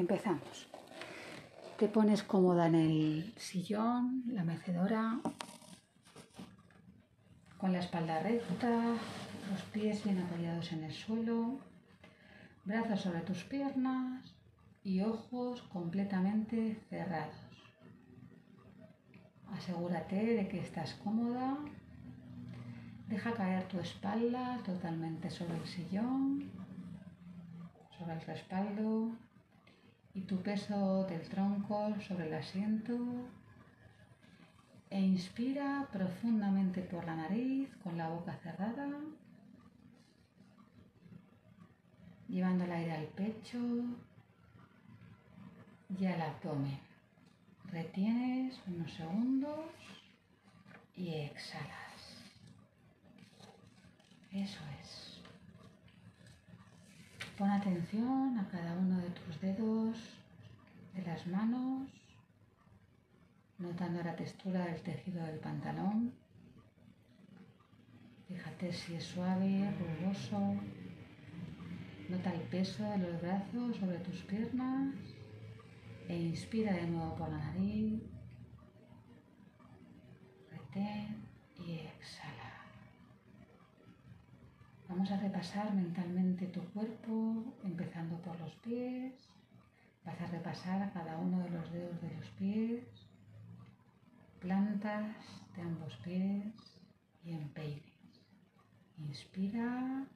empezamos. Te pones cómoda en el sillón, la mecedora, con la espalda recta, los pies bien apoyados en el suelo, brazos sobre tus piernas y ojos completamente cerrados. Asegúrate de que estás cómoda. Deja caer tu espalda totalmente sobre el sillón, sobre el respaldo y tu peso del tronco sobre el asiento. E inspira profundamente por la nariz con la boca cerrada, llevando el aire al pecho y al abdomen. Retienes unos segundos y exhalas. Eso es. Pon atención a cada uno de tus dedos de las manos, notando la textura del tejido del pantalón. Fíjate si es suave, rugoso. Nota el peso de los brazos sobre tus piernas e inspira de nuevo por la nariz. Retén y exhala. Vamos a repasar mentalmente tu cuerpo, empezando por los pies. Vas a repasar cada uno de los dedos de los pies, plantas de ambos pies y empeines. Inspira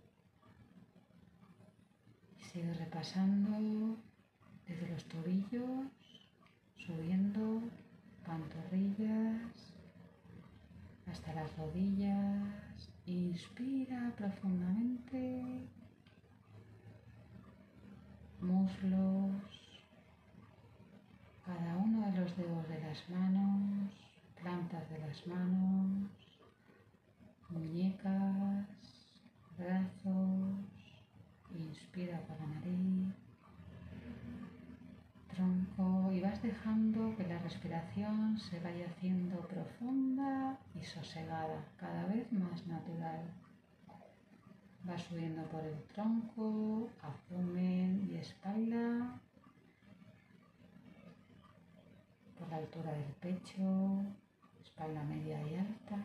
y sigue repasando desde los tobillos, subiendo pantorrillas hasta las rodillas. Inspira profundamente, muslos, cada uno de los dedos de las manos, plantas de las manos, muñecas, brazos. Inspira por la nariz y vas dejando que la respiración se vaya haciendo profunda y sosegada, cada vez más natural. Vas subiendo por el tronco, abdomen y espalda, por la altura del pecho, espalda media y alta,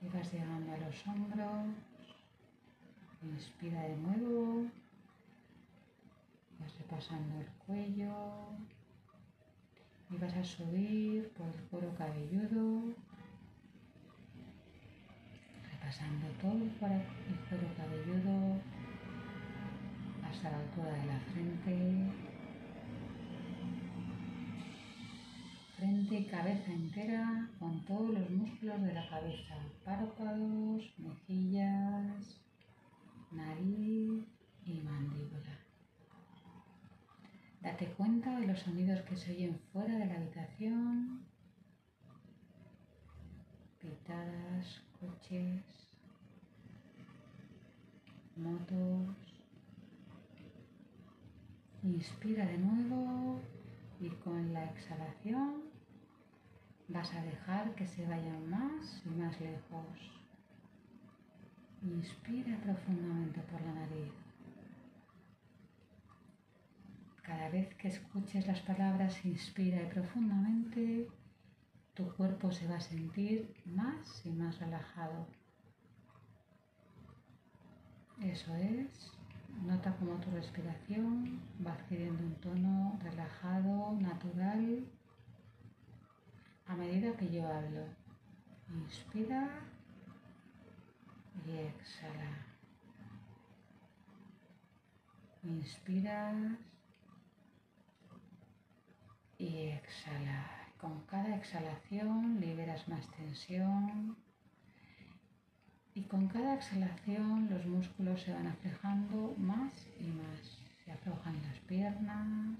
y vas llegando a los hombros. Inspira de nuevo vas repasando el cuello y vas a subir por el cuero cabelludo, repasando todo el cuero cabelludo hasta la altura de la frente, frente y cabeza entera con todos los músculos de la cabeza, párpados, mejillas, nariz y mandíbula. Date cuenta de los sonidos que se oyen fuera de la habitación. Pitadas, coches, motos. Inspira de nuevo y con la exhalación vas a dejar que se vayan más y más lejos. Inspira profundamente por la nariz. Cada vez que escuches las palabras, inspira y profundamente, tu cuerpo se va a sentir más y más relajado. Eso es. Nota cómo tu respiración va adquiriendo un tono relajado, natural, a medida que yo hablo. Inspira y exhala. Inspiras y exhala. Con cada exhalación liberas más tensión y con cada exhalación los músculos se van aflojando más y más. Se aflojan las piernas,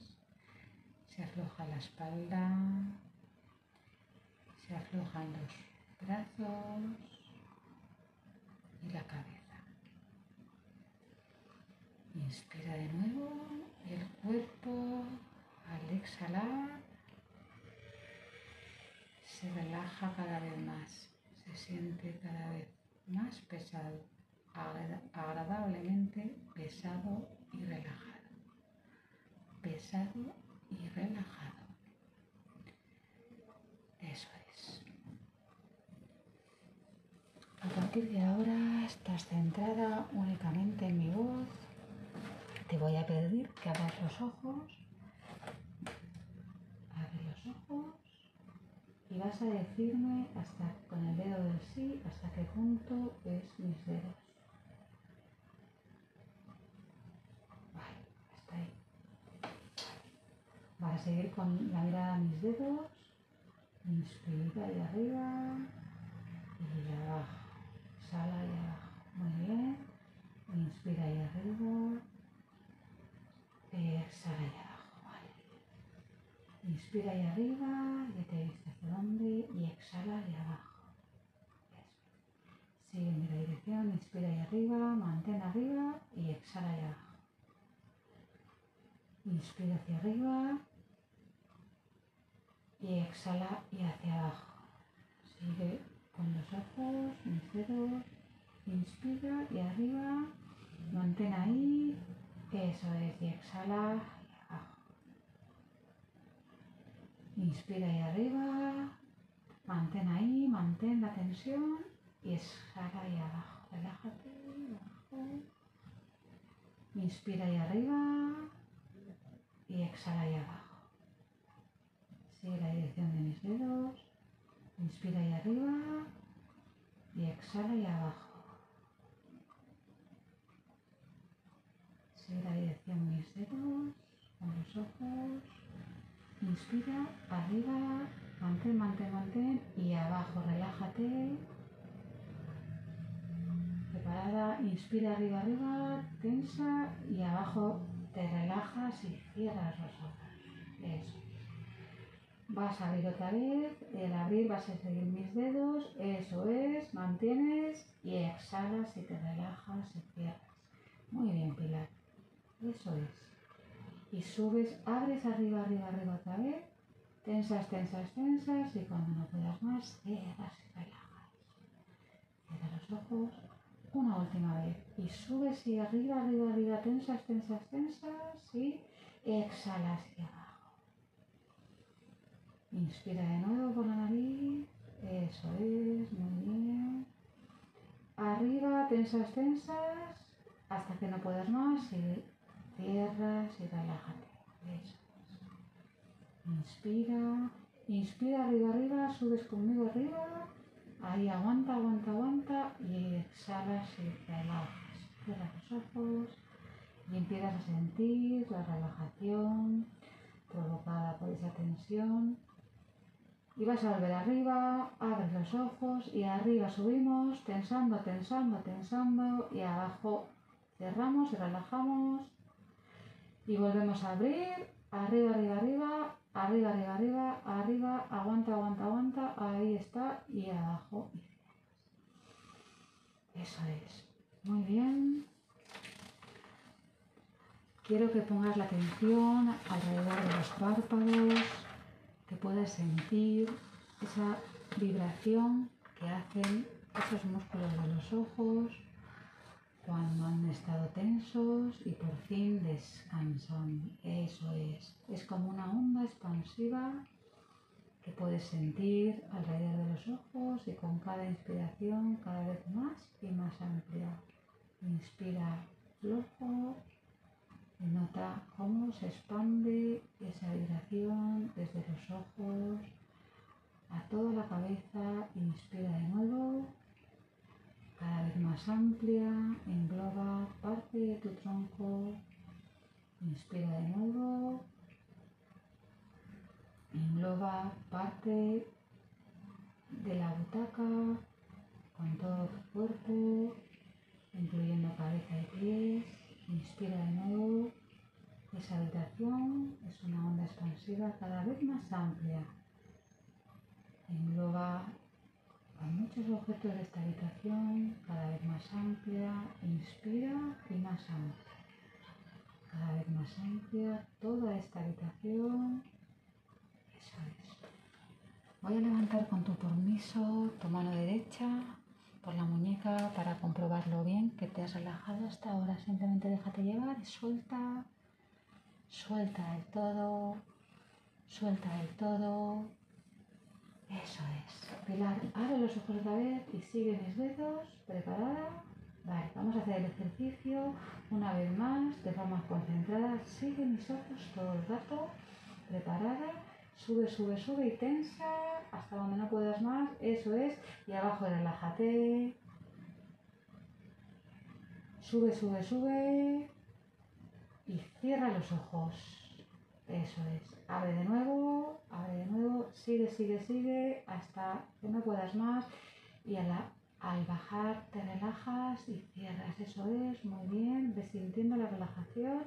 se afloja la espalda, se aflojan los brazos y la cabeza. Inspira de nuevo el cuerpo al exhalar, se relaja cada vez más, se siente cada vez más pesado, agradablemente pesado y relajado. pesado y relajado. Eso es. A partir de ahora estás centrada únicamente en mi voz. Te voy a pedir que abras los ojos. Los ojos y vas a decirme hasta con el dedo del sí hasta qué punto es mis dedos. Vale, hasta ahí. Vas a seguir con la mirada a mis dedos. Inspira y arriba y abajo. Exhala y abajo. Muy bien. Inspira y arriba. Exhala y abajo. Inspira y arriba. Ya te viste hacia dónde. Y exhala y abajo. Sigue en la dirección. Inspira y arriba. Mantén arriba. Y exhala y abajo. Inspira hacia arriba y exhala y hacia abajo. Sigue con los ojos, mis dedos, inspira y arriba, mantén ahí, eso es, y exhala y abajo. Inspira y arriba, mantén ahí, mantén la tensión y exhala y abajo. Relájate, abajo. Inspira y arriba y exhala y abajo. Sigue la dirección de mis dedos. Inspira y arriba. Y exhala y abajo. Sigue la dirección de mis dedos. Con los ojos. Inspira, arriba. Mantén, mantén, mantén. Y abajo, relájate. Preparada. Inspira, arriba, arriba. Tensa. Y abajo te relajas y cierras los ojos. Eso. Vas a abrir otra vez, el abrir vas a seguir mis dedos, eso es, mantienes y exhalas y te relajas y cierras. Muy bien, Pilar, eso es. Y subes, abres arriba, arriba, arriba otra vez, tensas, tensas, tensas y cuando no puedas más, cierras y relajas. Cierra los ojos, una última vez. Y subes y arriba, arriba, arriba, tensas, tensas, tensas y exhalas y abajo. Inspira de nuevo por la nariz. Eso es, muy bien. Arriba, tensas, tensas, hasta que no puedas más y cierras y relájate. Eso es. Inspira, inspira arriba, arriba, subes conmigo arriba. Ahí aguanta, aguanta, aguanta y exhalas y relajas. Cierra los ojos y empiezas a sentir la relajación provocada por esa tensión y vas a volver arriba, abres los ojos y arriba subimos, tensando, tensando, tensando y abajo cerramos y relajamos y volvemos a abrir, arriba, arriba, arriba, arriba, arriba, arriba, arriba, aguanta, aguanta, aguanta, ahí está y abajo Eso es. Muy bien. Quiero que pongas la atención alrededor de los párpados que puedas sentir esa vibración que hacen esos músculos de los ojos cuando han estado tensos y por fin descansan. Eso es. Es como una onda expansiva que puedes sentir alrededor de los ojos y con cada inspiración cada vez más y más amplia. Inspira flojo y nota cómo se expande esa vibración desde los ojos a toda la cabeza. Inspira de nuevo, cada vez más amplia, engloba parte de tu tronco. Inspira de nuevo, engloba parte de la butaca con todo tu cuerpo, incluyendo cabeza y pies. Inspira de nuevo. Esa habitación es una onda expansiva cada vez más amplia. Engloba a muchos objetos de esta habitación, cada vez más amplia. Inspira y más amplia. Cada vez más amplia toda esta habitación. Eso es. Voy a levantar con tu permiso tu mano derecha por la muñeca para comprobarlo bien que te has relajado hasta ahora. Simplemente déjate llevar y suelta, suelta el todo, suelta el todo. Eso es. Pilar, abre los ojos otra vez y sigue mis dedos. Preparada. Vale, vamos a hacer el ejercicio una vez más de forma concentrada. Sigue mis ojos todo el rato. Preparada. Sube, sube, sube y tensa hasta donde no puedas más. Eso es. Y abajo relájate. Sube, sube, sube. Y cierra los ojos. Eso es. Abre de nuevo, abre de nuevo, sigue, sigue, sigue, hasta que no puedas más. Y al bajar te relajas y cierras. Eso es, muy bien. Ves sintiendo la relajación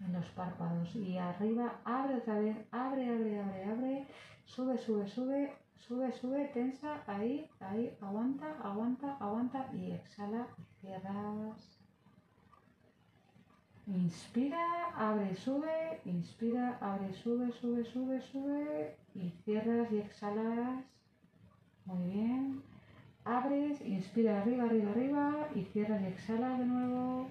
en los párpados. Y arriba, abre otra vez, abre, abre, abre, abre. Sube, sube, sube, sube, sube, tensa. Ahí, ahí, aguanta, aguanta, aguanta. Y exhala y cierras. Inspira, abre, sube, inspira, abre, sube, sube, sube, sube y cierras y exhalas. Muy bien. Abres, inspira arriba, arriba, arriba y cierras y exhalas de nuevo.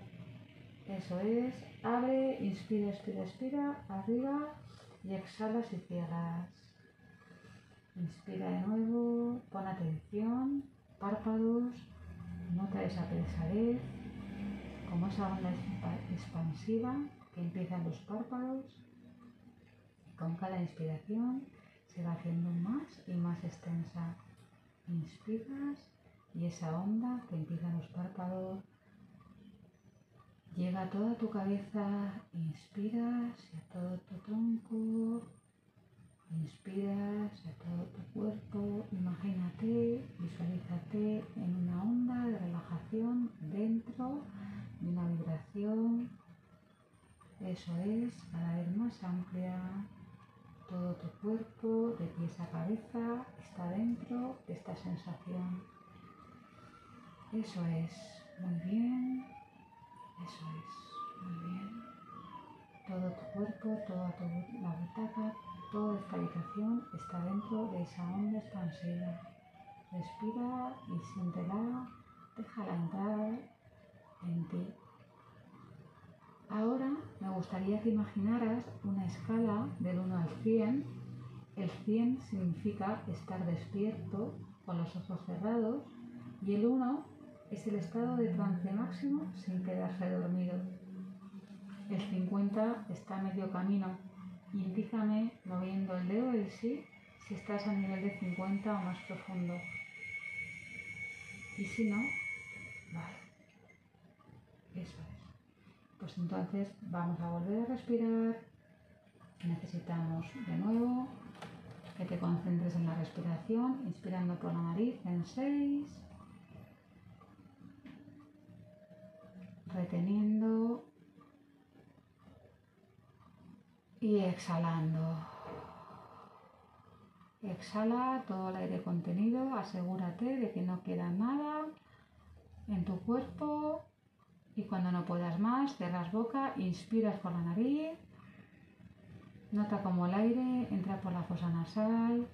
Eso es. Abre, inspira, expira, expira, arriba y exhalas y cierras. Inspira de nuevo, pon atención, párpados, nota esa pesadez como esa onda expansiva que empieza en los párpados. Con cada inspiración se va haciendo más y más extensa. Inspiras y esa onda que empieza en los párpados llega a toda tu cabeza, inspiras y a todo tu tronco, inspiras a todo tu cuerpo, imagínate, visualízate en una onda de relajación dentro una vibración. Eso es, amplia. Todo tu cuerpo, de pies a cabeza, está dentro de esta sensación. Eso es, muy bien. Eso es, muy bien. Todo tu cuerpo, toda tu, la butaca, toda esta habitación está dentro de esa onda expansiva. Respira y siéntela, déjala entrar en ti. Ahora me gustaría que imaginaras una escala del 1 al 100. El 100 significa estar despierto con los ojos cerrados y el 1 es el estado de trance máximo sin quedarse dormido. El 50 está a medio camino. Indícame moviendo el dedo del sí si estás a nivel de 50 o más profundo. Y si no, vale. Eso es. Pues entonces vamos a volver a respirar. Necesitamos de nuevo que te concentres en la respiración, inspirando por la nariz en 6, reteniendo y exhalando. Exhala todo el aire contenido, asegúrate de que no queda nada en tu cuerpo y cuando no puedas más, cerras boca, inspiras por la nariz, nota como el aire entra por la fosa nasal,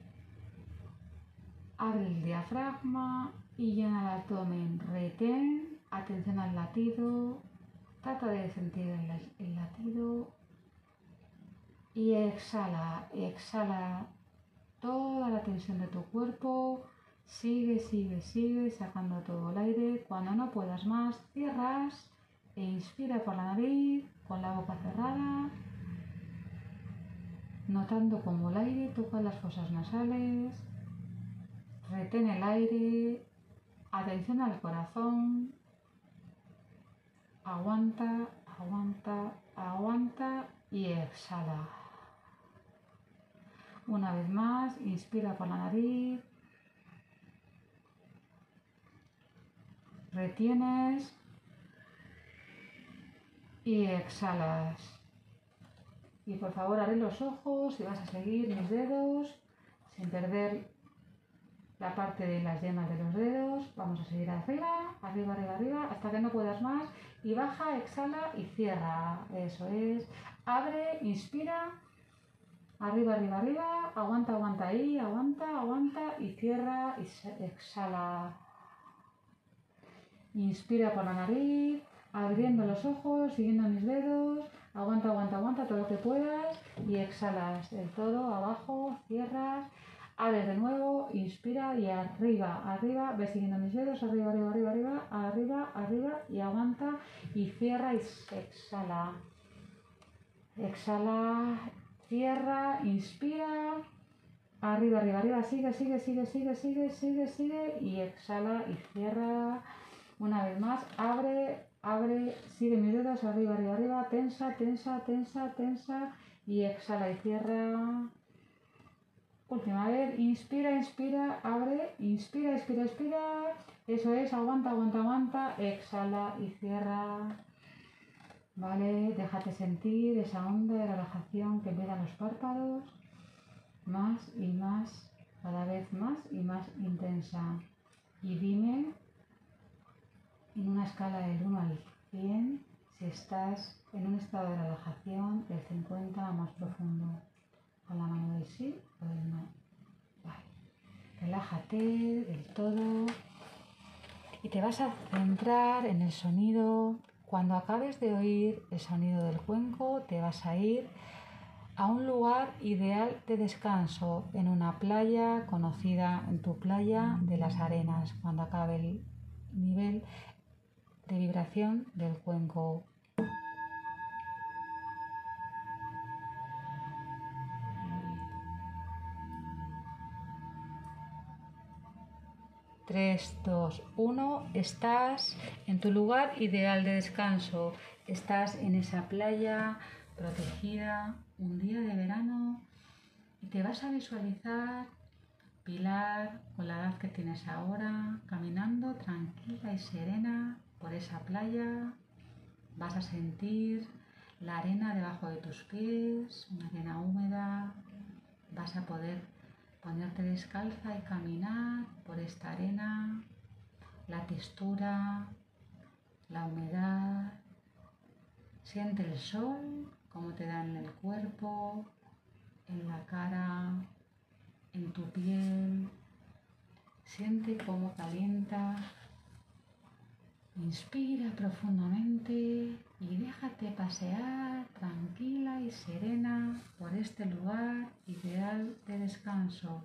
abre el diafragma y llena el abdomen, retén, atención al latido, trata de sentir el, el latido y exhala, exhala toda la tensión de tu cuerpo, sigue, sigue, sigue sacando todo el aire, cuando no puedas más, cierras inspira por la nariz, con la boca cerrada, notando cómo el aire toca las fosas nasales, retén el aire, atención al corazón, aguanta, aguanta, aguanta y exhala. Una vez más, inspira por la nariz, retienes y exhalas. Y por favor abre los ojos y vas a seguir mis dedos sin perder la parte de las yemas de los dedos. Vamos a seguir arriba, arriba, arriba, arriba, hasta que no puedas más. Y baja, exhala y cierra. Eso es. Abre, inspira. Arriba, arriba, arriba. Aguanta, aguanta ahí. Aguanta, aguanta y cierra y exhala. Inspira por la nariz. Abriendo los ojos, siguiendo mis dedos, aguanta, aguanta, aguanta todo lo que puedas y exhalas el todo abajo, cierras, abres de nuevo, inspira y arriba, arriba, ves siguiendo mis dedos, arriba, arriba, arriba, arriba, arriba, arriba y aguanta y cierra y exhala. Exhala, cierra, inspira, arriba, arriba, arriba, sigue, sigue, sigue, sigue, sigue, sigue, sigue y exhala y cierra. Una vez más, abre, abre, sigue mis dedos, arriba, arriba, arriba, tensa, tensa, tensa, tensa y exhala y cierra. Última vez, inspira, inspira, abre, inspira, inspira, inspira. Eso es, aguanta, aguanta, aguanta, exhala y cierra. Vale, déjate sentir esa onda de relajación que empiezan los párpados, más y más, cada vez más y más intensa. Y dime en una escala del 1 al 100 si estás en un estado de relajación del 50 más profundo. Con la mano del sí o del no. Relájate del todo y te vas a centrar en el sonido. Cuando acabes de oír el sonido del cuenco, te vas a ir a un lugar ideal de descanso en una playa conocida en tu playa de las arenas cuando acabe el nivel de vibración del cuenco. 3, 2, 1, estás en tu lugar ideal de descanso, estás en esa playa protegida, un día de verano y te vas a visualizar Pilar con la edad que tienes ahora, caminando tranquila y serena por esa playa, vas a sentir la arena debajo de tus pies, una arena húmeda, vas a poder ponerte descalza y caminar por esta arena, la textura, la humedad, siente el sol, como te da en el cuerpo, en la cara, en tu piel, siente cómo calienta Inspira profundamente y déjate pasear tranquila y serena por este lugar ideal de descanso.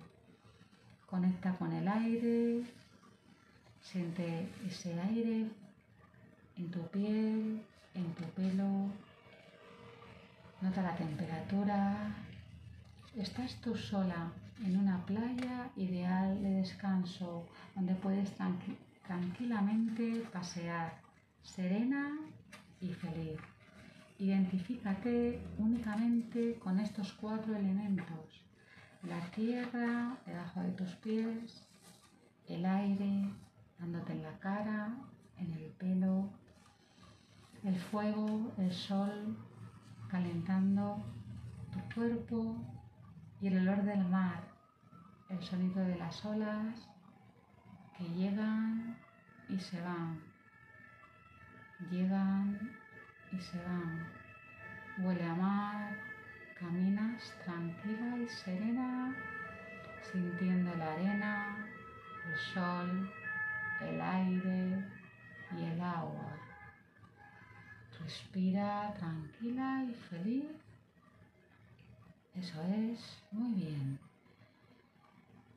Conecta con el aire, siente ese aire en tu piel, en tu pelo. Nota la temperatura. Estás tú sola en una playa ideal de descanso donde puedes tranquilizar tranquilamente pasear, serena y feliz. Identifícate únicamente con estos cuatro elementos. La tierra debajo de tus pies, el aire dándote en la cara, en el pelo, el fuego, el sol calentando tu cuerpo y el olor del mar, el sonido de las olas que llegan y se van, llegan y se van. Huele a mar, caminas tranquila y serena, sintiendo la arena, el sol, el aire y el agua. Respira tranquila y feliz. Eso es, muy bien.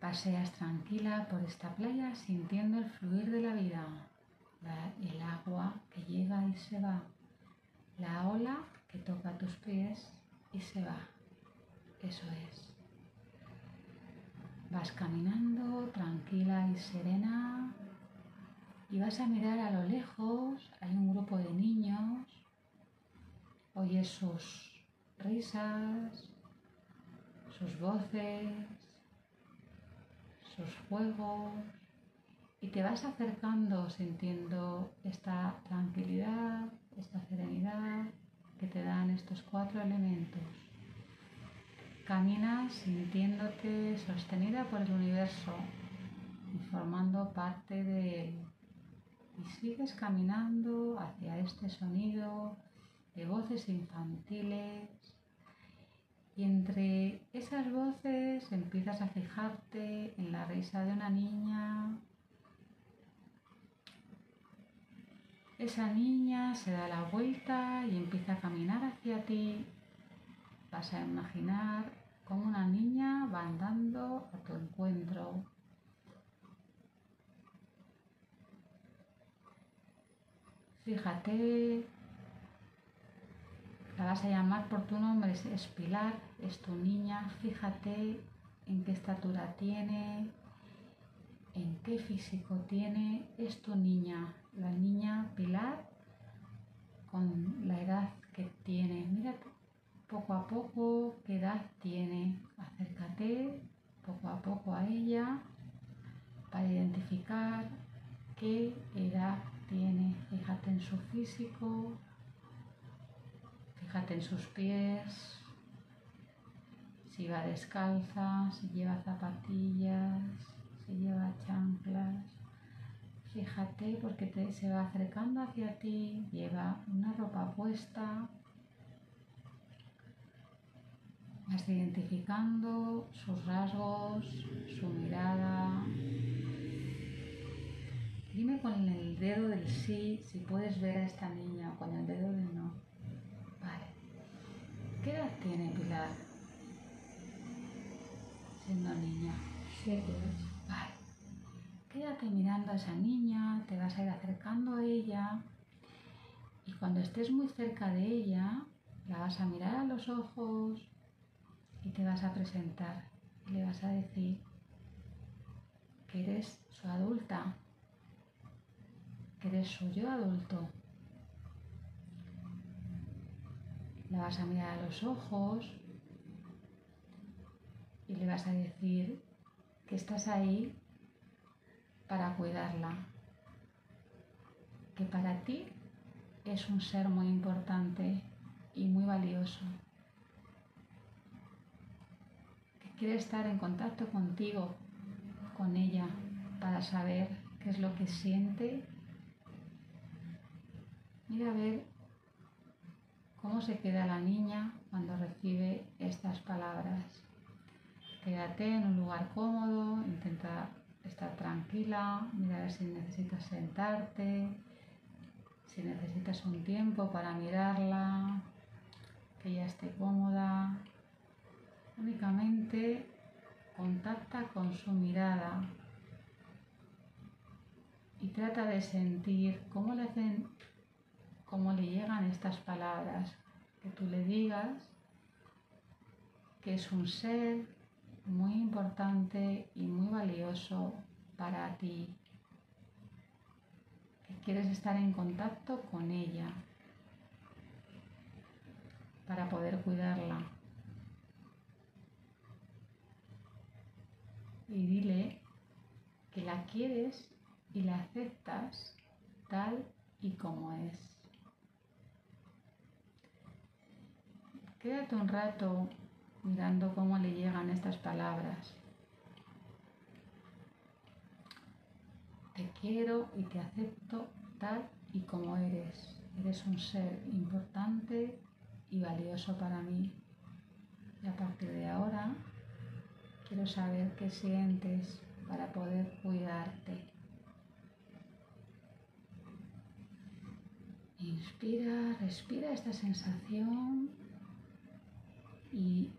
Paseas tranquila por esta playa sintiendo el fluir de la vida, el agua que llega y se va, la ola que toca tus pies y se va. Eso es. Vas caminando tranquila y serena y vas a mirar a lo lejos, hay un grupo de niños, oyes sus risas, sus voces, sus juegos y te vas acercando sintiendo esta tranquilidad, esta serenidad que te dan estos cuatro elementos. Caminas sintiéndote sostenida por el universo y formando parte de él. Y sigues caminando hacia este sonido de voces infantiles y entre esas voces empiezas a fijarte en la risa de una niña, esa niña se da la vuelta y empieza a caminar hacia ti. Vas a imaginar cómo una niña va andando a tu encuentro. Fíjate, la vas a llamar por tu nombre, es Pilar, es tu niña. Fíjate en qué estatura tiene, en qué físico tiene, es tu niña, la niña Pilar, con la edad que tiene. Mira poco a poco qué edad tiene. Acércate poco a poco a ella para identificar qué edad tiene. Fíjate en su físico, fíjate en sus pies, si va descalza, si lleva zapatillas, si lleva chanclas. Fíjate porque te, se va acercando hacia ti, lleva una ropa puesta. Vas identificando sus rasgos, su mirada. Dime con el dedo del sí si puedes ver a esta niña o con el dedo del no. ¿Qué edad tiene Pilar? Siendo niña. Siete Vale. Quédate mirando a esa niña, te vas a ir acercando a ella y cuando estés muy cerca de ella, la vas a mirar a los ojos y te vas a presentar y le vas a decir que eres su adulta, que eres su yo adulto. La vas a mirar a los ojos y le vas a decir que estás ahí para cuidarla, que para ti es un ser muy importante y muy valioso, que quiere estar en contacto contigo, con ella, para saber qué es lo que siente. Mira a ver cómo se queda la niña cuando recibe estas palabras. Quédate en un lugar cómodo, intenta estar tranquila, mira a ver si necesitas sentarte, si necesitas un tiempo para mirarla, que ella esté cómoda. Únicamente contacta con su mirada y trata de sentir cómo le hacen, cómo le llegan estas palabras, que tú le digas que es un ser muy importante y muy valioso para ti, que quieres estar en contacto con ella para poder cuidarla. Y dile que la quieres y la aceptas tal y como es. Quédate un rato mirando cómo le llegan estas palabras. Te quiero y te acepto tal y como eres. Eres un ser importante y valioso para mí. Y a partir de ahora quiero saber qué sientes para poder cuidarte. Inspira, respira esta sensación y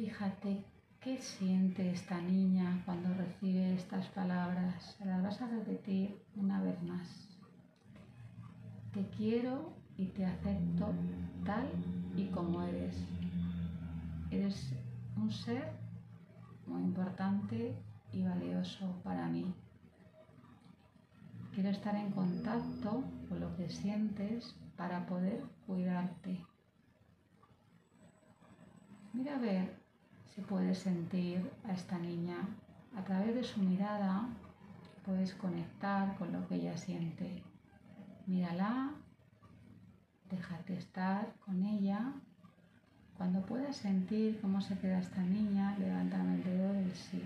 Fíjate qué siente esta niña cuando recibe estas palabras. Se las vas a repetir una vez más. Te quiero y te acepto tal y como eres. Eres un ser muy importante y valioso para mí. Quiero estar en contacto con lo que sientes para poder cuidarte. Mira a ver si puedes sentir a esta niña. A través de su mirada puedes conectar con lo que ella siente. Mírala, déjate estar con ella. Cuando puedas sentir cómo se queda esta niña, levántame el dedo del sí.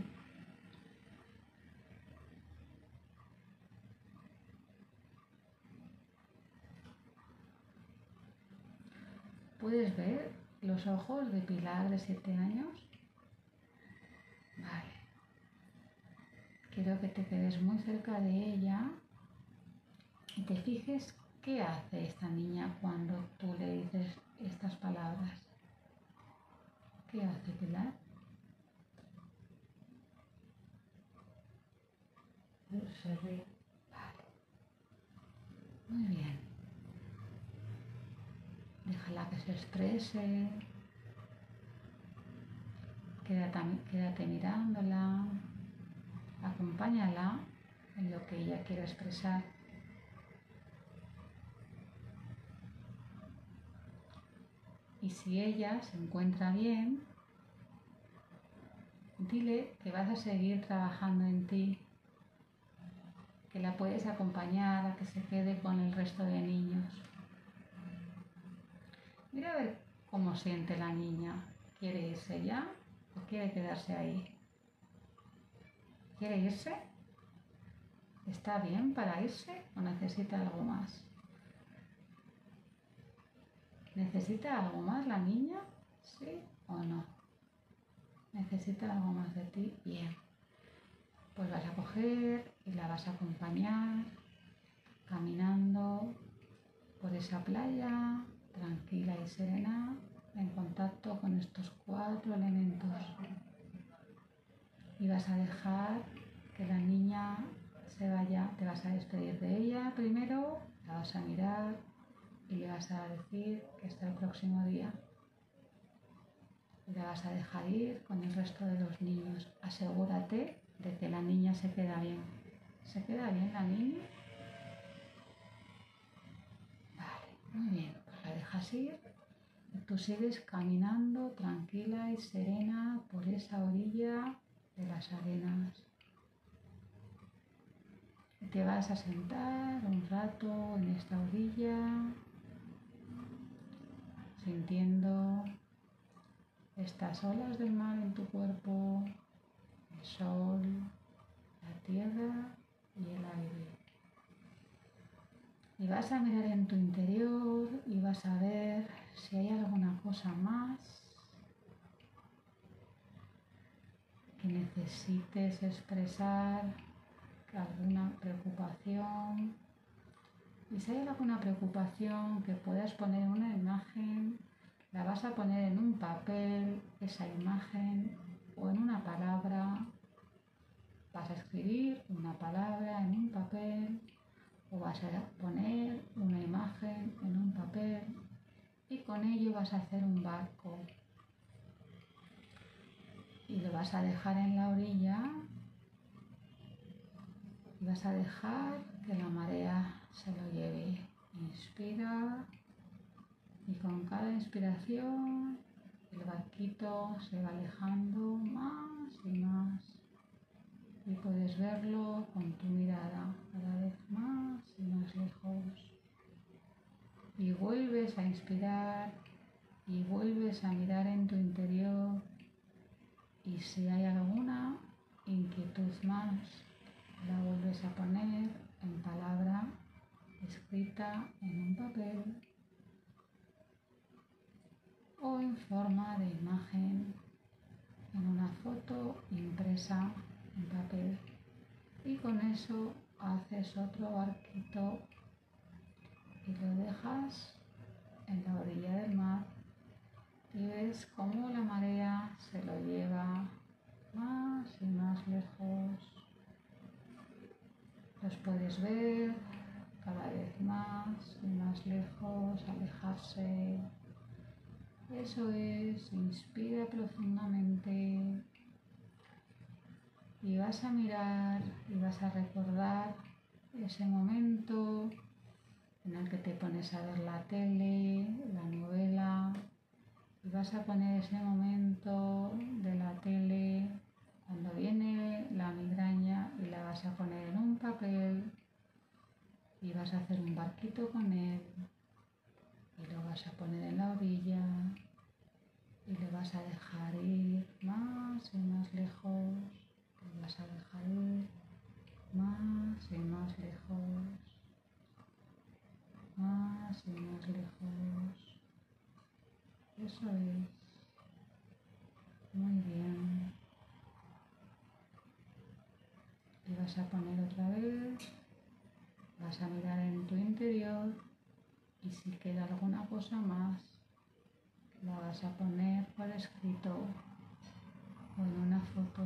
¿Puedes ver los ojos de Pilar de 7 años? Vale. Quiero que te quedes muy cerca de ella y te fijes ¿Qué hace esta niña cuando tú le dices estas palabras? ¿Qué hace Pilar? Se ríe. Vale. Muy bien. Déjala que se exprese. Quédate, quédate mirándola. Acompáñala en lo que ella quiere expresar. Y si ella se encuentra bien, dile que vas a seguir trabajando en ti, que la puedes acompañar a que se quede con el resto de niños. Mira a ver cómo siente la niña. ¿Quiere irse ya o quiere quedarse ahí? ¿Quiere irse? ¿Está bien para irse o necesita algo más? ¿Necesita algo más la niña? ¿Sí o no? ¿Necesita algo más de ti? Bien. Pues vas a coger y la vas a acompañar caminando por esa playa tranquila y serena en contacto con estos cuatro elementos. Y vas a dejar que la niña se vaya, te vas a despedir de ella primero, la vas a mirar, y le vas a decir que hasta el próximo día. La vas a dejar ir con el resto de los niños. Asegúrate de que la niña se queda bien. ¿Se queda bien la niña? Vale, muy bien. Y tú sigues caminando tranquila y serena por esa orilla de las arenas. Te vas a sentar un rato en esta orilla sintiendo estas olas del mar en tu cuerpo, el sol, la tierra y el aire. Y vas a mirar en tu interior y vas a ver si hay alguna cosa más que necesites expresar, alguna preocupación, y si hay alguna preocupación que puedas poner una imagen, la vas a poner en un papel, esa imagen, o en una palabra. Vas a escribir una palabra en un papel o vas a poner una imagen en un papel y con ello vas a hacer un barco. Y lo vas a dejar en la orilla y vas a dejar que la marea se lo lleve. Inspira y con cada inspiración el barquito se va alejando más y más. Y puedes verlo con tu mirada cada vez más y más lejos. Y vuelves a inspirar y vuelves a mirar en tu interior. Y si hay alguna inquietud más, la vuelves a poner en palabra escrita en un papel o en forma de imagen en una foto impresa en papel y con eso haces otro barquito y lo dejas en la orilla del mar y ves cómo la marea se lo lleva más y más lejos. Los puedes ver cada vez más y más lejos, alejarse. Eso es, inspira profundamente y vas a mirar y vas a recordar ese momento en el que te pones a ver la tele, la novela, y vas a poner ese momento de la tele cuando viene la migraña y la vas a poner en un papel y vas a hacer un barquito con él y lo vas a poner en la orilla y le vas a dejar ir más y más lejos, vas a dejar ir más y más lejos, más y más lejos. Eso es. Muy bien. Y vas a poner otra vez Vas a mirar en tu interior Y si queda alguna cosa más, la vas a poner por escrito o en una foto.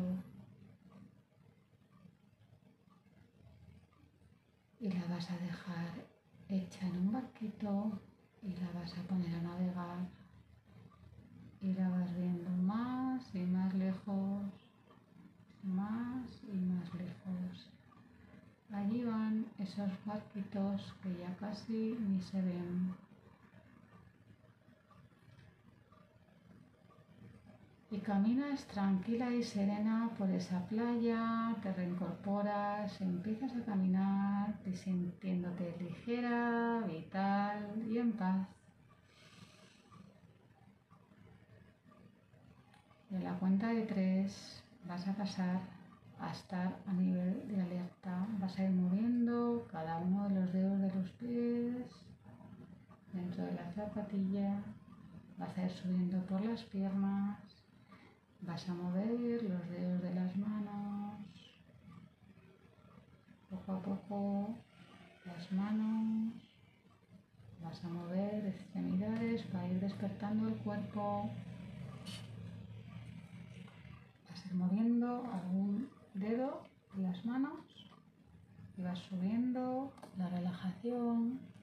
Y la vas a dejar hecha en un barquito y la vas a poner a navegar y la vas viendo más y más lejos, más y más lejos. Allí van esos barquitos que ya casi ni se ven. Y caminas tranquila y serena por esa playa, te reincorporas, empiezas a caminar, te sintiéndote ligera, vital y en paz. A la cuenta de tres vas a pasar a estar a nivel de alerta. Vas a ir moviendo cada uno de los dedos de los pies dentro de la zapatilla. Vas a ir subiendo por las piernas. Vas a mover los dedos de las manos. Poco a poco las manos. Vas a mover extremidades para ir despertando el cuerpo. Vas a ir moviendo algún dedo de las manos y vas subiendo la relajación